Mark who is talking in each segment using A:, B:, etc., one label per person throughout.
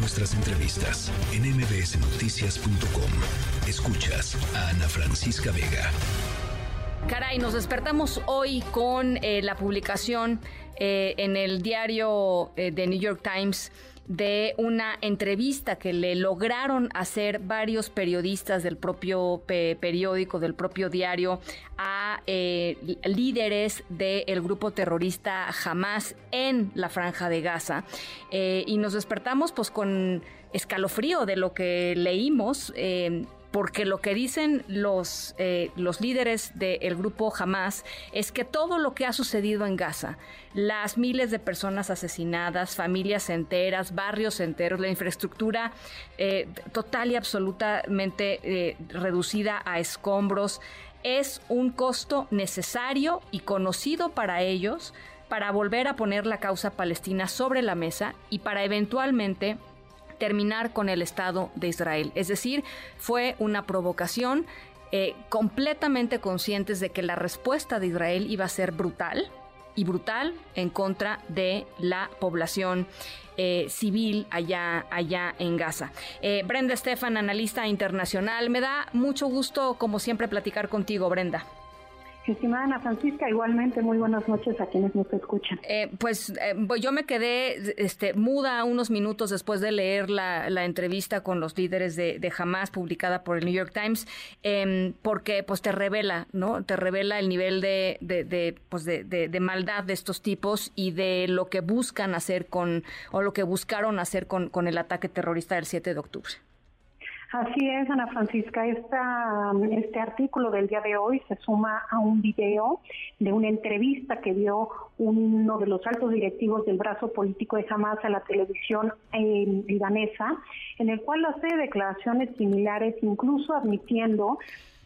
A: nuestras entrevistas en mbsnoticias.com. Escuchas a Ana Francisca Vega.
B: Caray, nos despertamos hoy con eh, la publicación eh, en el diario eh, de New York Times de una entrevista que le lograron hacer varios periodistas del propio periódico, del propio diario, a eh, líderes del grupo terrorista Hamas en la franja de Gaza. Eh, y nos despertamos pues con escalofrío de lo que leímos. Eh, porque lo que dicen los, eh, los líderes del grupo Hamas es que todo lo que ha sucedido en Gaza, las miles de personas asesinadas, familias enteras, barrios enteros, la infraestructura eh, total y absolutamente eh, reducida a escombros, es un costo necesario y conocido para ellos para volver a poner la causa palestina sobre la mesa y para eventualmente terminar con el Estado de Israel. Es decir, fue una provocación eh, completamente conscientes de que la respuesta de Israel iba a ser brutal y brutal en contra de la población eh, civil allá, allá en Gaza. Eh, Brenda Estefan, analista internacional, me da mucho gusto, como siempre, platicar contigo, Brenda.
C: Estimada Ana Francisca, igualmente muy buenas noches a quienes nos escuchan.
B: Eh, pues eh, yo me quedé este, muda unos minutos después de leer la, entrevista con los líderes de, de, Hamas publicada por el New York Times, em, porque pues te revela, ¿no? Te revela el nivel de, de, pues de, maldad de estos tipos y de lo que buscan hacer con, o lo que buscaron hacer con, con el ataque terrorista del 7 de octubre.
C: Así es, Ana Francisca. Esta, este artículo del día de hoy se suma a un video de una entrevista que dio uno de los altos directivos del brazo político de Hamas a la televisión eh, libanesa, en el cual hace declaraciones similares, incluso admitiendo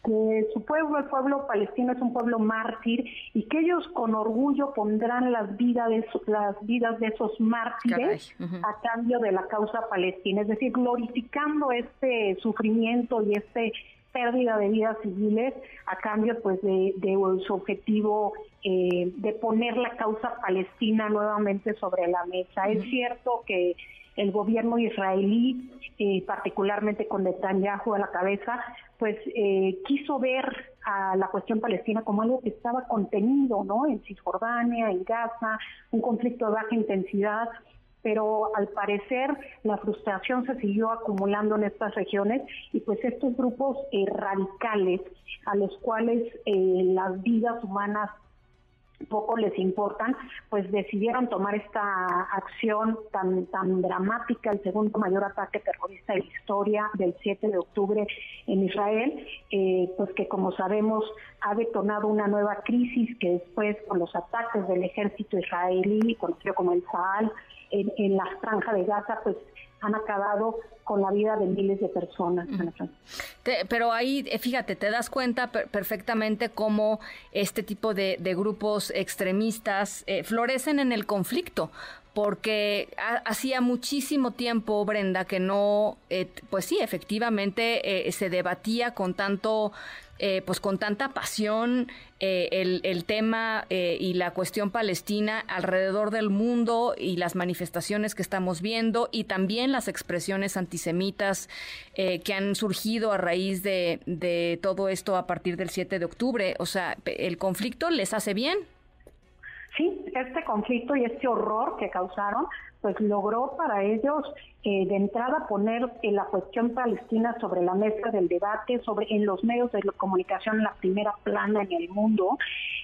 C: que su pueblo, el pueblo palestino, es un pueblo mártir y que ellos con orgullo pondrán las vidas de, las vidas de esos mártires a cambio de la causa palestina, es decir, glorificando este sufrimiento y este pérdida de vidas civiles a cambio pues de, su objetivo eh, de poner la causa palestina nuevamente sobre la mesa. Es cierto que el gobierno israelí, eh, particularmente con Netanyahu a la cabeza, pues eh, quiso ver a la cuestión palestina como algo que estaba contenido, ¿no? En Cisjordania, en Gaza, un conflicto de baja intensidad, pero al parecer la frustración se siguió acumulando en estas regiones y pues estos grupos eh, radicales a los cuales las vidas humanas poco les importan, pues decidieron tomar esta acción tan tan dramática, el segundo mayor ataque terrorista de la historia del 7 de octubre en Israel, eh, pues que como sabemos ha detonado una nueva crisis que después con los ataques del ejército israelí, conocido como el Sahal, en, en la franja de Gaza, pues han acabado con la vida de miles de personas.
B: pero ahí, eh, fíjate, te das cuenta perfectamente cómo este tipo de, grupos extremistas eh, florecen en el conflicto, porque hacía muchísimo tiempo, Brenda, que no, eh, pues sí, efectivamente se debatía con tanto eh, pues con tanta pasión eh, el, tema y la cuestión palestina alrededor del mundo y las manifestaciones que estamos viendo y también las expresiones antisemitas que han surgido a raíz de, de todo esto a partir del 7 de octubre. O sea, ¿el conflicto les hace bien?
C: Sí, este conflicto y este horror que causaron pues logró para ellos eh, de entrada poner eh, la cuestión palestina sobre la mesa del debate, sobre en los medios de comunicación la primera plana en el mundo,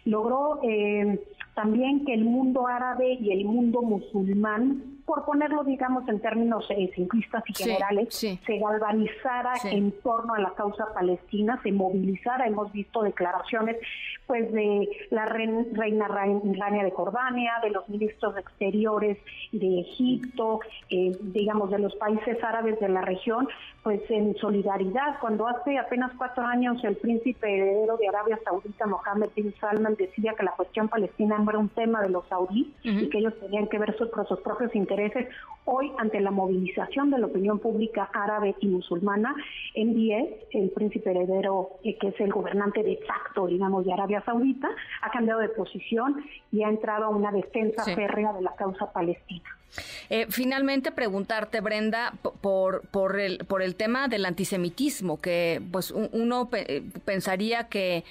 C: logró eh, también que el mundo árabe y el mundo musulmán por ponerlo, digamos, en términos simplistas y generales, se galvanizara en torno a la causa palestina, se movilizara. Hemos visto declaraciones, pues, de la reina Rania de Jordania, de los ministros exteriores de Egipto, eh, digamos, de los países árabes de la región, pues en solidaridad. Cuando hace apenas cuatro años el príncipe heredero de Arabia Saudita, Mohammed bin Salman, decía que la cuestión palestina no era un tema de los saudíes y que ellos tenían que ver por sus propios intereses, hoy ante la movilización de la opinión pública árabe y musulmana, en 10, el príncipe heredero, eh, que es el gobernante de facto, digamos, de Arabia Saudita, ha cambiado de posición y ha entrado a una defensa férrea de la causa palestina.
B: Eh, finalmente, preguntarte, Brenda, por, por, el, por el tema del antisemitismo, que pues uno eh, pensaría que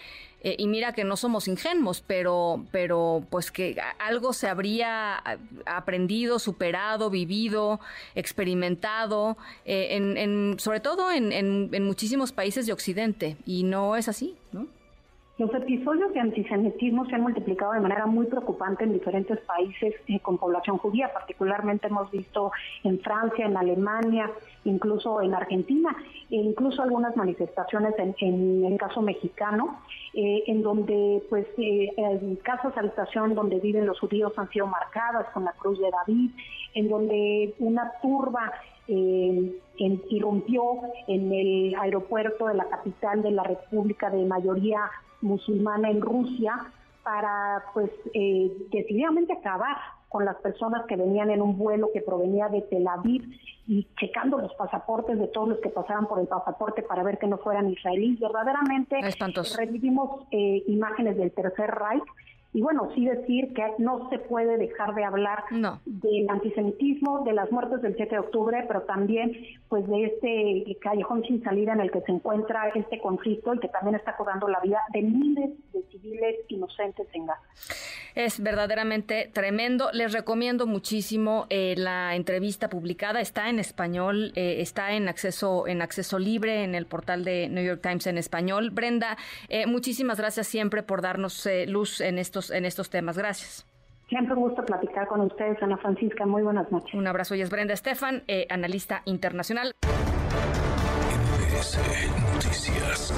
B: eh, y mira que no somos ingenuos, pero, pero pues que algo se habría aprendido, superado, vivido, experimentado, en, sobre todo en, en muchísimos países de Occidente, y no es así, ¿no?
C: Los episodios de antisemitismo se han multiplicado de manera muy preocupante en diferentes países eh, con población judía, particularmente hemos visto en Francia, en Alemania, incluso en Argentina, e incluso algunas manifestaciones en, el caso mexicano, eh, en donde pues eh, casas habitación donde viven los judíos han sido marcadas con la cruz de David, en donde una turba eh, irrumpió en el aeropuerto de la capital de la República de mayoría musulmana en Rusia para, pues, eh, decididamente acabar con las personas que venían en un vuelo que provenía de Tel Aviv y checando los pasaportes de todos los que pasaban por el pasaporte para ver que no fueran israelíes. Verdaderamente revivimos eh, imágenes del Tercer Reich y bueno, sí decir que no se puede dejar de hablar del antisemitismo, de las muertes del 7 de octubre, pero también pues de este callejón sin salida en el que se encuentra este conflicto y que también está cobrando la vida de miles de civiles inocentes en Gaza.
B: Es verdaderamente tremendo. Les recomiendo muchísimo eh, la entrevista publicada. Está en español, eh, está en acceso en acceso libre en el portal de New York Times en español. Brenda, eh, muchísimas gracias siempre por darnos luz en estos en estos temas. Gracias.
C: Siempre un gusto platicar con ustedes, Ana Francisca. Muy buenas noches.
B: Un abrazo. Y es Brenda Estefan, analista internacional.
A: Noticias.